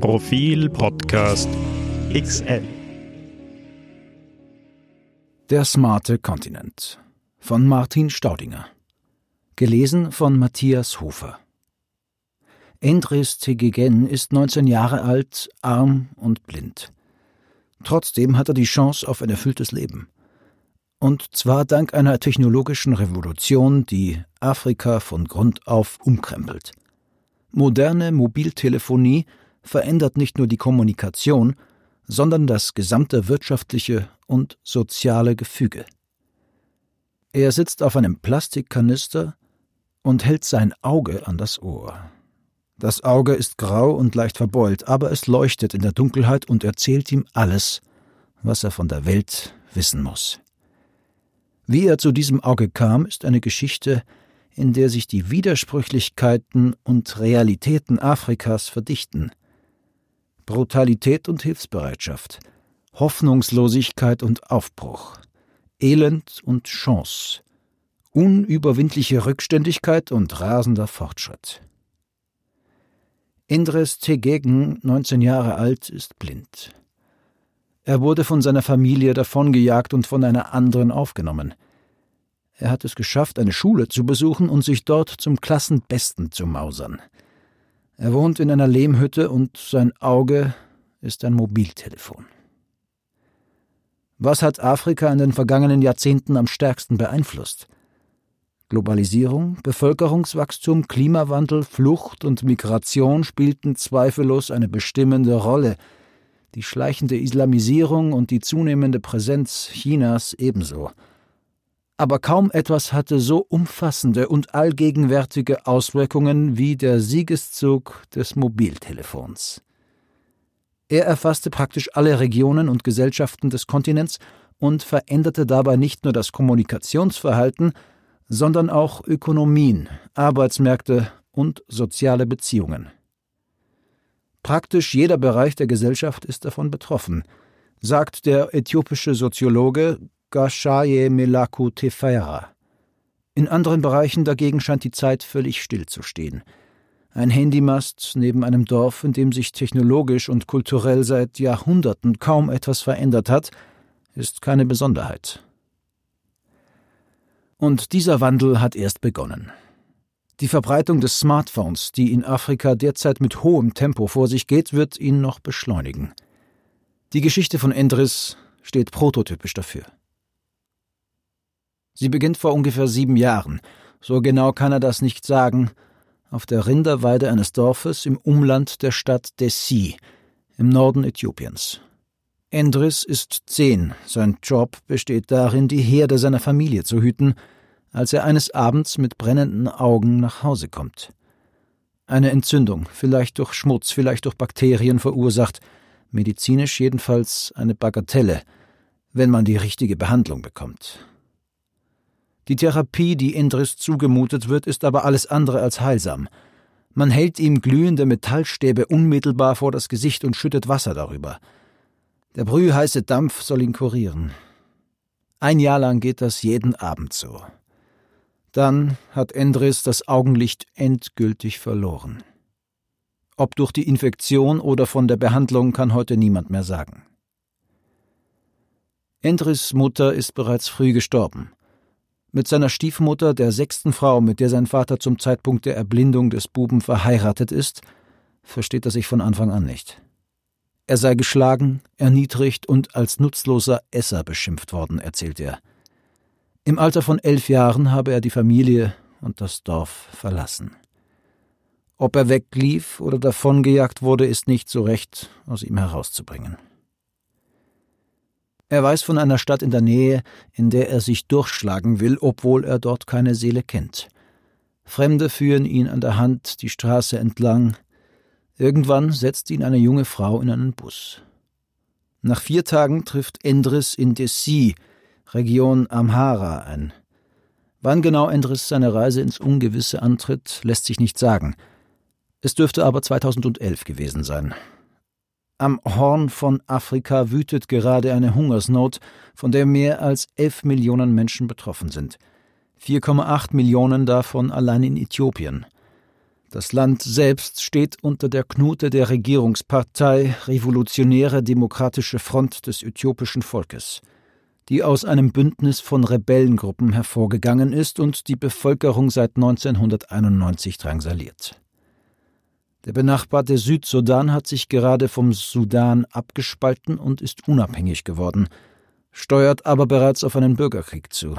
Profil Podcast XL. Der smarte Kontinent von Martin Staudinger. Gelesen von Matthias Hofer. Endres Tegegen ist 19 Jahre alt, arm und blind. Trotzdem hat er die Chance auf ein erfülltes Leben. Und zwar dank einer technologischen Revolution, die Afrika von Grund auf umkrempelt. Moderne Mobiltelefonie verändert nicht nur die Kommunikation, sondern das gesamte wirtschaftliche und soziale Gefüge. Er sitzt auf einem Plastikkanister und hält sein Auge an das Ohr. Das Auge ist grau und leicht verbeult, aber es leuchtet in der Dunkelheit und erzählt ihm alles, was er von der Welt wissen muss. Wie er zu diesem Auge kam, ist eine Geschichte, in der sich die Widersprüchlichkeiten und Realitäten Afrikas verdichten. Brutalität und Hilfsbereitschaft, Hoffnungslosigkeit und Aufbruch, Elend und Chance, unüberwindliche Rückständigkeit und rasender Fortschritt. Indres Tegegen, 19 Jahre alt, ist blind. Er wurde von seiner Familie davongejagt und von einer anderen aufgenommen. Er hat es geschafft, eine Schule zu besuchen und sich dort zum Klassenbesten zu mausern. Er wohnt in einer Lehmhütte und sein Auge ist ein Mobiltelefon. Was hat Afrika in den vergangenen Jahrzehnten am stärksten beeinflusst? Globalisierung, Bevölkerungswachstum, Klimawandel, Flucht und Migration spielten zweifellos eine bestimmende Rolle, die schleichende Islamisierung und die zunehmende Präsenz Chinas ebenso. Aber kaum etwas hatte so umfassende und allgegenwärtige Auswirkungen wie der Siegeszug des Mobiltelefons. Er erfasste praktisch alle Regionen und Gesellschaften des Kontinents und veränderte dabei nicht nur das Kommunikationsverhalten, sondern auch Ökonomien, Arbeitsmärkte und soziale Beziehungen. Praktisch jeder Bereich der Gesellschaft ist davon betroffen, sagt der äthiopische Soziologe Gashaye Melaku Tefeira. In anderen Bereichen dagegen scheint die Zeit völlig stillzustehen. Ein Handymast neben einem Dorf, in dem sich technologisch und kulturell seit Jahrhunderten kaum etwas verändert hat, ist keine Besonderheit. Und dieser Wandel hat erst begonnen. Die Verbreitung des Smartphones, die in Afrika derzeit mit hohem Tempo vor sich geht, wird ihn noch beschleunigen. Die Geschichte von Endris steht prototypisch dafür. Sie beginnt vor ungefähr sieben Jahren, so genau kann er das nicht sagen, auf der Rinderweide eines Dorfes im Umland der Stadt Dessi, im Norden Äthiopiens. Endris ist zehn, sein Job besteht darin, die Herde seiner Familie zu hüten, als er eines Abends mit brennenden Augen nach Hause kommt. Eine Entzündung, vielleicht durch Schmutz, vielleicht durch Bakterien verursacht, medizinisch jedenfalls eine Bagatelle, wenn man die richtige Behandlung bekommt. Die Therapie, die Indris zugemutet wird, ist aber alles andere als heilsam. Man hält ihm glühende Metallstäbe unmittelbar vor das Gesicht und schüttet Wasser darüber. Der brühheiße Dampf soll ihn kurieren. Ein Jahr lang geht das jeden Abend so. Dann hat Endris das Augenlicht endgültig verloren. Ob durch die Infektion oder von der Behandlung kann heute niemand mehr sagen. Endris Mutter ist bereits früh gestorben. Mit seiner Stiefmutter, der sechsten Frau, mit der sein Vater zum Zeitpunkt der Erblindung des Buben verheiratet ist, versteht er sich von Anfang an nicht. Er sei geschlagen, erniedrigt und als nutzloser Esser beschimpft worden, erzählt er. Im Alter von elf Jahren habe er die Familie und das Dorf verlassen. Ob er weglief oder davongejagt wurde, ist nicht so recht aus ihm herauszubringen. Er weiß von einer Stadt in der Nähe, in der er sich durchschlagen will, obwohl er dort keine Seele kennt. Fremde führen ihn an der Hand die Straße entlang. Irgendwann setzt ihn eine junge Frau in einen Bus. Nach vier Tagen trifft Endris in Desi, Region Amhara ein. Wann genau Endris seine Reise ins Ungewisse antritt, lässt sich nicht sagen. Es dürfte aber 2011 gewesen sein. Am Horn von Afrika wütet gerade eine Hungersnot, von der mehr als 11 Millionen Menschen betroffen sind. 4,8 Millionen davon allein in Äthiopien. Das Land selbst steht unter der Knute der Regierungspartei Revolutionäre Demokratische Front des äthiopischen Volkes, die aus einem Bündnis von Rebellengruppen hervorgegangen ist und die Bevölkerung seit 1991 drangsaliert. Der benachbarte Südsudan hat sich gerade vom Sudan abgespalten und ist unabhängig geworden, steuert aber bereits auf einen Bürgerkrieg zu.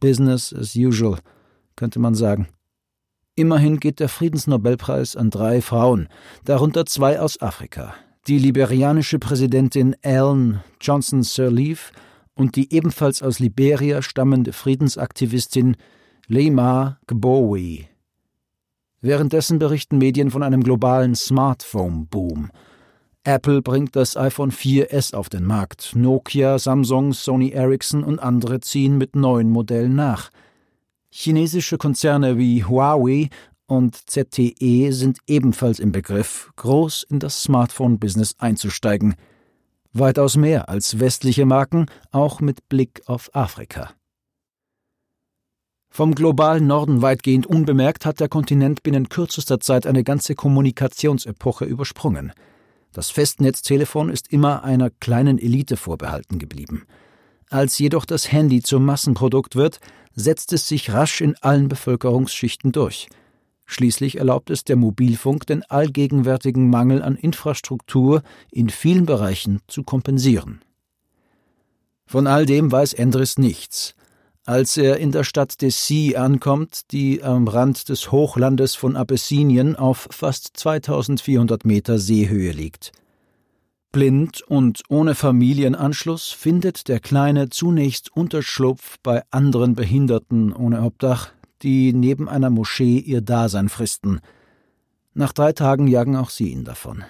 Business as usual, könnte man sagen. Immerhin geht der Friedensnobelpreis an drei Frauen, darunter zwei aus Afrika. Die liberianische Präsidentin Ellen Johnson Sirleaf und die ebenfalls aus Liberia stammende Friedensaktivistin Leymar Gbowe. Währenddessen berichten Medien von einem globalen Smartphone-Boom. Apple bringt das iPhone 4S auf den Markt. Nokia, Samsung, Sony Ericsson und andere ziehen mit neuen Modellen nach. Chinesische Konzerne wie Huawei und ZTE sind ebenfalls im Begriff, groß in das Smartphone-Business einzusteigen. Weitaus mehr als westliche Marken, auch mit Blick auf Afrika. Vom globalen Norden weitgehend unbemerkt hat der Kontinent binnen kürzester Zeit eine ganze Kommunikationsepoche übersprungen. Das Festnetztelefon ist immer einer kleinen Elite vorbehalten geblieben. Als jedoch das Handy zum Massenprodukt wird, setzt es sich rasch in allen Bevölkerungsschichten durch. Schließlich erlaubt es der Mobilfunk, den allgegenwärtigen Mangel an Infrastruktur in vielen Bereichen zu kompensieren. Von all dem weiß Endres nichts. Als er in der Stadt Dessy ankommt, die am Rand des Hochlandes von Abessinien auf fast 2400 Meter Seehöhe liegt. Blind und ohne Familienanschluss findet der Kleine zunächst Unterschlupf bei anderen Behinderten ohne Obdach, die neben einer Moschee ihr Dasein fristen. Nach drei Tagen jagen auch sie ihn davon.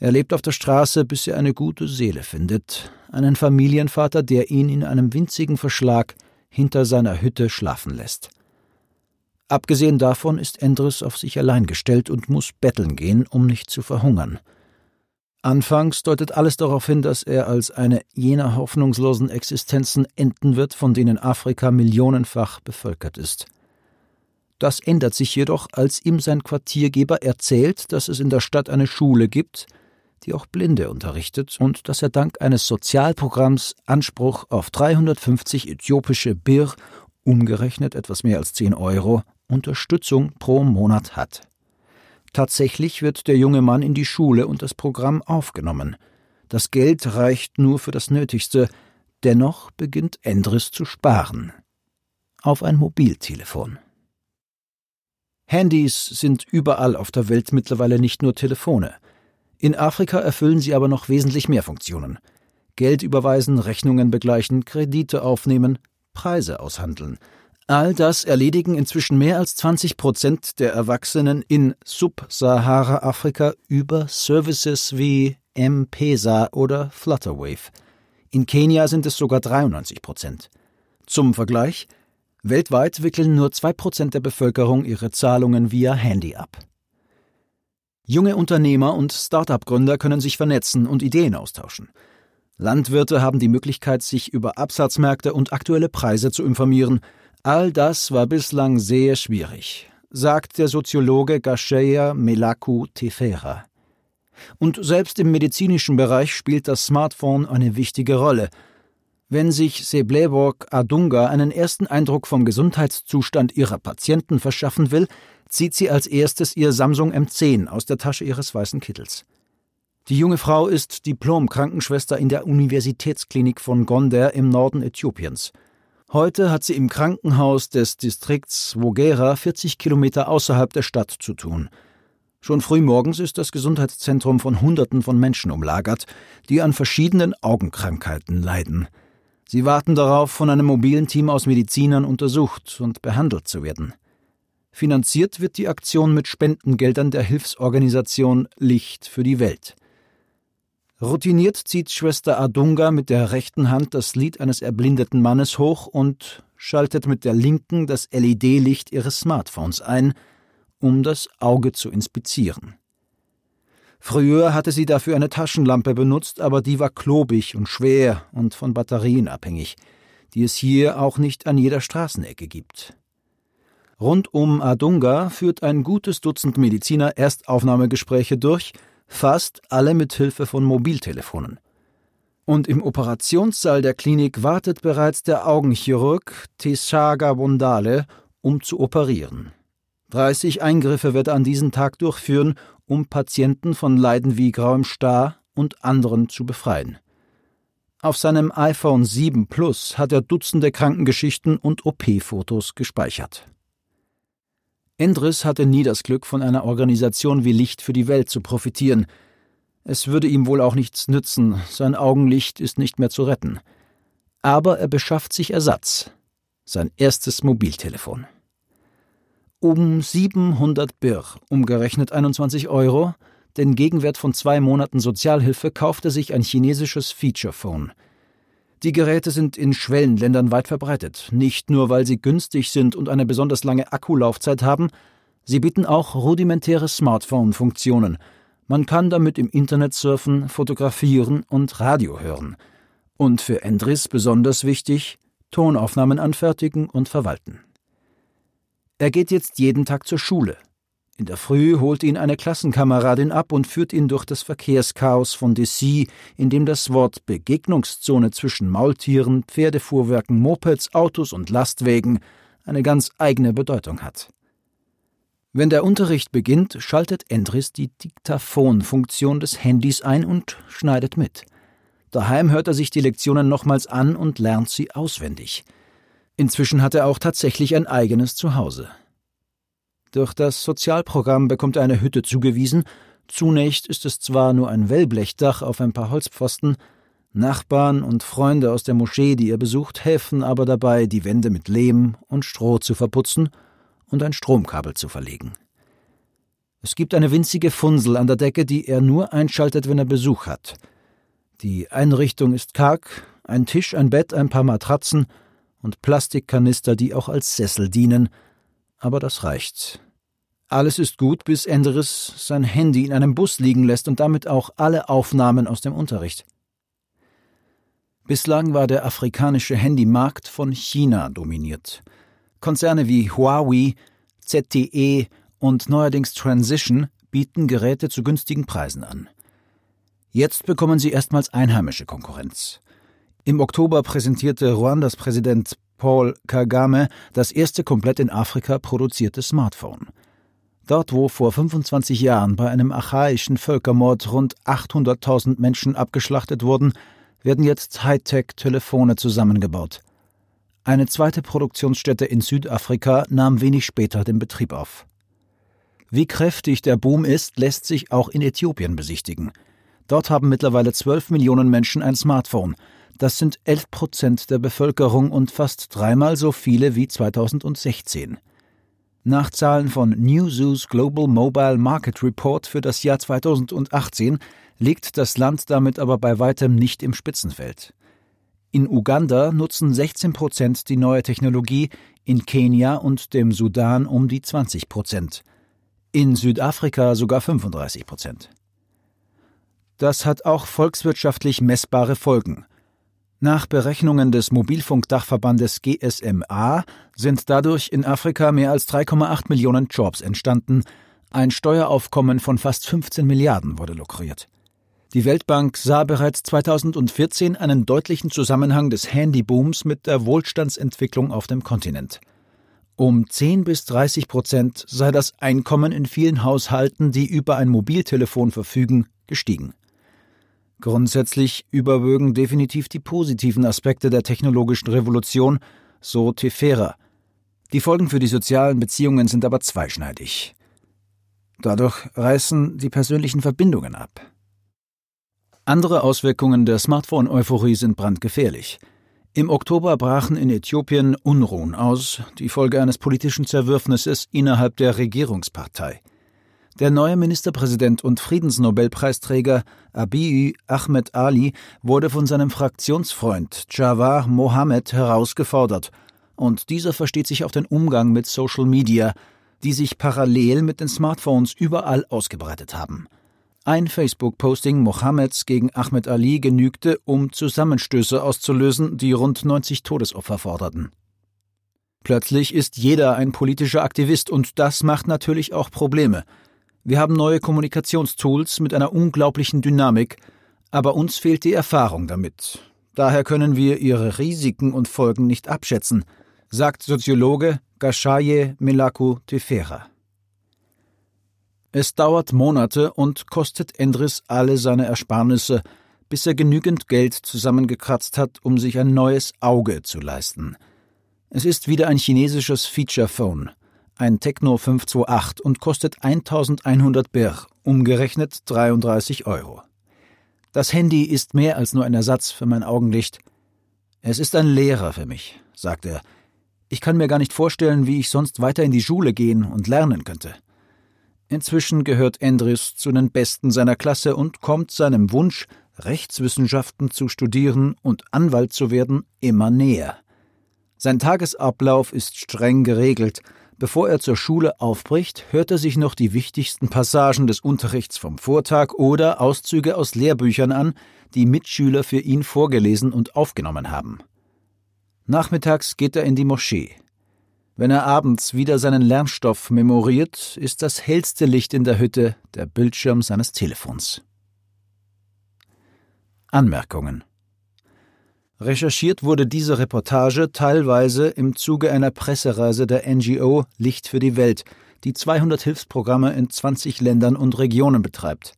Er lebt auf der Straße, bis er eine gute Seele findet, einen Familienvater, der ihn in einem winzigen Verschlag hinter seiner Hütte schlafen lässt. Abgesehen davon ist Endres auf sich allein gestellt und muss betteln gehen, um nicht zu verhungern. Anfangs deutet alles darauf hin, dass er als eine jener hoffnungslosen Existenzen enden wird, von denen Afrika millionenfach bevölkert ist. Das ändert sich jedoch, als ihm sein Quartiergeber erzählt, dass es in der Stadt eine Schule gibt, die auch Blinde unterrichtet und dass er dank eines Sozialprogramms Anspruch auf 350 äthiopische Bir, umgerechnet etwas mehr als 10 Euro, Unterstützung pro Monat hat. Tatsächlich wird der junge Mann in die Schule und das Programm aufgenommen. Das Geld reicht nur für das Nötigste, dennoch beginnt Endris zu sparen. Auf ein Mobiltelefon. Handys sind überall auf der Welt mittlerweile nicht nur Telefone. In Afrika erfüllen sie aber noch wesentlich mehr Funktionen. Geld überweisen, Rechnungen begleichen, Kredite aufnehmen, Preise aushandeln. All das erledigen inzwischen mehr als 20 Prozent der Erwachsenen in Sub-Sahara-Afrika über Services wie M-Pesa oder Flutterwave. In Kenia sind es sogar 93 Prozent. Zum Vergleich, weltweit wickeln nur 2 Prozent der Bevölkerung ihre Zahlungen via Handy ab. Junge Unternehmer und Start-up-Gründer können sich vernetzen und Ideen austauschen. Landwirte haben die Möglichkeit, sich über Absatzmärkte und aktuelle Preise zu informieren. All das war bislang sehr schwierig, sagt der Soziologe Gasheya Melaku Tefera. Und selbst im medizinischen Bereich spielt das Smartphone eine wichtige Rolle. Wenn sich Sebleborg Adunga einen ersten Eindruck vom Gesundheitszustand ihrer Patienten verschaffen will, zieht sie als erstes ihr Samsung M10 aus der Tasche ihres weißen Kittels. Die junge Frau ist Diplom-Krankenschwester in der Universitätsklinik von Gonder im Norden Äthiopiens. Heute hat sie im Krankenhaus des Distrikts Wogera 40 Kilometer außerhalb der Stadt zu tun. Schon früh morgens ist das Gesundheitszentrum von Hunderten von Menschen umlagert, die an verschiedenen Augenkrankheiten leiden. Sie warten darauf, von einem mobilen Team aus Medizinern untersucht und behandelt zu werden. Finanziert wird die Aktion mit Spendengeldern der Hilfsorganisation Licht für die Welt. Routiniert zieht Schwester Adunga mit der rechten Hand das Lied eines erblindeten Mannes hoch und schaltet mit der linken das LED-Licht ihres Smartphones ein, um das Auge zu inspizieren. Früher hatte sie dafür eine Taschenlampe benutzt, aber die war klobig und schwer und von Batterien abhängig, die es hier auch nicht an jeder Straßenecke gibt. Rund um Adunga führt ein gutes Dutzend Mediziner Erstaufnahmegespräche durch, fast alle mit Hilfe von Mobiltelefonen. Und im Operationssaal der Klinik wartet bereits der Augenchirurg Tisaga Bondale, um zu operieren. 30 Eingriffe wird er an diesem Tag durchführen, um Patienten von Leiden wie grauem Star und anderen zu befreien. Auf seinem iPhone 7 Plus hat er Dutzende Krankengeschichten und OP-Fotos gespeichert. Endres hatte nie das Glück, von einer Organisation wie Licht für die Welt zu profitieren. Es würde ihm wohl auch nichts nützen, sein Augenlicht ist nicht mehr zu retten. Aber er beschafft sich Ersatz. Sein erstes Mobiltelefon. Um 700 Birr, umgerechnet 21 Euro, den Gegenwert von zwei Monaten Sozialhilfe, kauft er sich ein chinesisches Feature-Phone – die Geräte sind in Schwellenländern weit verbreitet, nicht nur weil sie günstig sind und eine besonders lange Akkulaufzeit haben, sie bieten auch rudimentäre Smartphone-Funktionen. Man kann damit im Internet surfen, fotografieren und Radio hören. Und für Endris besonders wichtig, Tonaufnahmen anfertigen und verwalten. Er geht jetzt jeden Tag zur Schule, in der Früh holt ihn eine Klassenkameradin ab und führt ihn durch das Verkehrschaos von Dessy, in dem das Wort Begegnungszone zwischen Maultieren, Pferdefuhrwerken, Mopeds, Autos und Lastwägen eine ganz eigene Bedeutung hat. Wenn der Unterricht beginnt, schaltet Endris die Diktaphonfunktion des Handys ein und schneidet mit. Daheim hört er sich die Lektionen nochmals an und lernt sie auswendig. Inzwischen hat er auch tatsächlich ein eigenes Zuhause. Durch das Sozialprogramm bekommt er eine Hütte zugewiesen. Zunächst ist es zwar nur ein Wellblechdach auf ein paar Holzpfosten, Nachbarn und Freunde aus der Moschee, die er besucht, helfen aber dabei, die Wände mit Lehm und Stroh zu verputzen und ein Stromkabel zu verlegen. Es gibt eine winzige Funsel an der Decke, die er nur einschaltet, wenn er Besuch hat. Die Einrichtung ist karg, ein Tisch, ein Bett, ein paar Matratzen und Plastikkanister, die auch als Sessel dienen – aber das reicht. Alles ist gut, bis Enderes sein Handy in einem Bus liegen lässt und damit auch alle Aufnahmen aus dem Unterricht. Bislang war der afrikanische Handymarkt von China dominiert. Konzerne wie Huawei, ZTE und neuerdings Transition bieten Geräte zu günstigen Preisen an. Jetzt bekommen sie erstmals einheimische Konkurrenz. Im Oktober präsentierte Ruandas Präsident Paul Kagame das erste komplett in Afrika produzierte Smartphone. Dort, wo vor 25 Jahren bei einem archaischen Völkermord rund 800.000 Menschen abgeschlachtet wurden, werden jetzt Hightech-Telefone zusammengebaut. Eine zweite Produktionsstätte in Südafrika nahm wenig später den Betrieb auf. Wie kräftig der Boom ist, lässt sich auch in Äthiopien besichtigen. Dort haben mittlerweile 12 Millionen Menschen ein Smartphone, das sind 11 Prozent der Bevölkerung und fast dreimal so viele wie 2016. Nach Zahlen von Newzoo's Global Mobile Market Report für das Jahr 2018 liegt das Land damit aber bei weitem nicht im Spitzenfeld. In Uganda nutzen 16 Prozent die neue Technologie, in Kenia und dem Sudan um die 20 Prozent. In Südafrika sogar 35 Prozent. Das hat auch volkswirtschaftlich messbare Folgen. Nach Berechnungen des Mobilfunkdachverbandes GSMA sind dadurch in Afrika mehr als 3,8 Millionen Jobs entstanden. Ein Steueraufkommen von fast 15 Milliarden wurde lukriert. Die Weltbank sah bereits 2014 einen deutlichen Zusammenhang des Handybooms mit der Wohlstandsentwicklung auf dem Kontinent. Um 10 bis 30 Prozent sei das Einkommen in vielen Haushalten, die über ein Mobiltelefon verfügen, gestiegen. Grundsätzlich überwögen definitiv die positiven Aspekte der technologischen Revolution, so Tefera. Die Folgen für die sozialen Beziehungen sind aber zweischneidig. Dadurch reißen die persönlichen Verbindungen ab. Andere Auswirkungen der Smartphone-Euphorie sind brandgefährlich. Im Oktober brachen in Äthiopien Unruhen aus, die Folge eines politischen Zerwürfnisses innerhalb der Regierungspartei. Der neue Ministerpräsident und Friedensnobelpreisträger Abiy Ahmed Ali wurde von seinem Fraktionsfreund Jawar Mohammed herausgefordert, und dieser versteht sich auf den Umgang mit Social Media, die sich parallel mit den Smartphones überall ausgebreitet haben. Ein Facebook-Posting Mohammeds gegen Ahmed Ali genügte, um Zusammenstöße auszulösen, die rund 90 Todesopfer forderten. Plötzlich ist jeder ein politischer Aktivist und das macht natürlich auch Probleme. Wir haben neue Kommunikationstools mit einer unglaublichen Dynamik, aber uns fehlt die Erfahrung damit. Daher können wir ihre Risiken und Folgen nicht abschätzen, sagt Soziologe Gashaye Melaku Tefera. Es dauert Monate und kostet Endris alle seine Ersparnisse, bis er genügend Geld zusammengekratzt hat, um sich ein neues Auge zu leisten. Es ist wieder ein chinesisches Feature-Phone, ein Techno 528 und kostet 1100 Bir, umgerechnet 33 Euro. Das Handy ist mehr als nur ein Ersatz für mein Augenlicht. Es ist ein Lehrer für mich, sagt er. Ich kann mir gar nicht vorstellen, wie ich sonst weiter in die Schule gehen und lernen könnte. Inzwischen gehört Endris zu den Besten seiner Klasse und kommt seinem Wunsch, Rechtswissenschaften zu studieren und Anwalt zu werden, immer näher. Sein Tagesablauf ist streng geregelt. Bevor er zur Schule aufbricht, hört er sich noch die wichtigsten Passagen des Unterrichts vom Vortag oder Auszüge aus Lehrbüchern an, die Mitschüler für ihn vorgelesen und aufgenommen haben. Nachmittags geht er in die Moschee. Wenn er abends wieder seinen Lernstoff memoriert, ist das hellste Licht in der Hütte der Bildschirm seines Telefons. Anmerkungen Recherchiert wurde diese Reportage teilweise im Zuge einer Pressereise der NGO Licht für die Welt, die 200 Hilfsprogramme in 20 Ländern und Regionen betreibt.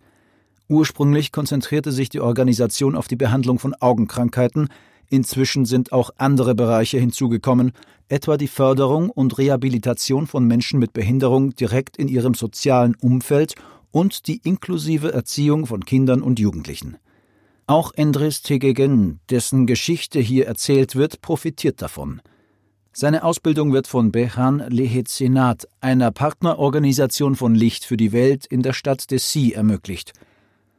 Ursprünglich konzentrierte sich die Organisation auf die Behandlung von Augenkrankheiten, inzwischen sind auch andere Bereiche hinzugekommen, etwa die Förderung und Rehabilitation von Menschen mit Behinderung direkt in ihrem sozialen Umfeld und die inklusive Erziehung von Kindern und Jugendlichen. Auch Endres Tegegen, dessen Geschichte hier erzählt wird, profitiert davon. Seine Ausbildung wird von Behan Lehetsenat, einer Partnerorganisation von Licht für die Welt in der Stadt Dessy, ermöglicht.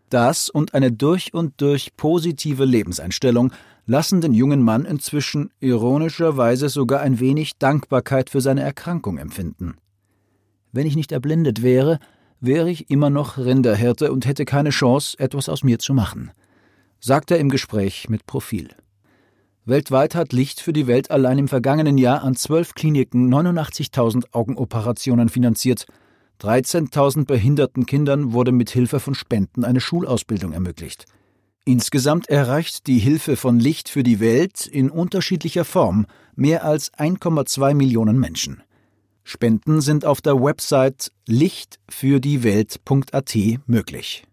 Das und eine durch und durch positive Lebenseinstellung lassen den jungen Mann inzwischen ironischerweise sogar ein wenig Dankbarkeit für seine Erkrankung empfinden. Wenn ich nicht erblindet wäre, wäre ich immer noch Rinderhirte und hätte keine Chance, etwas aus mir zu machen sagt er im Gespräch mit Profil. Weltweit hat Licht für die Welt allein im vergangenen Jahr an zwölf Kliniken 89.000 Augenoperationen finanziert. 13.000 behinderten Kindern wurde mit Hilfe von Spenden eine Schulausbildung ermöglicht. Insgesamt erreicht die Hilfe von Licht für die Welt in unterschiedlicher Form mehr als 1,2 Millionen Menschen. Spenden sind auf der Website lichtfürdieWelt.at möglich.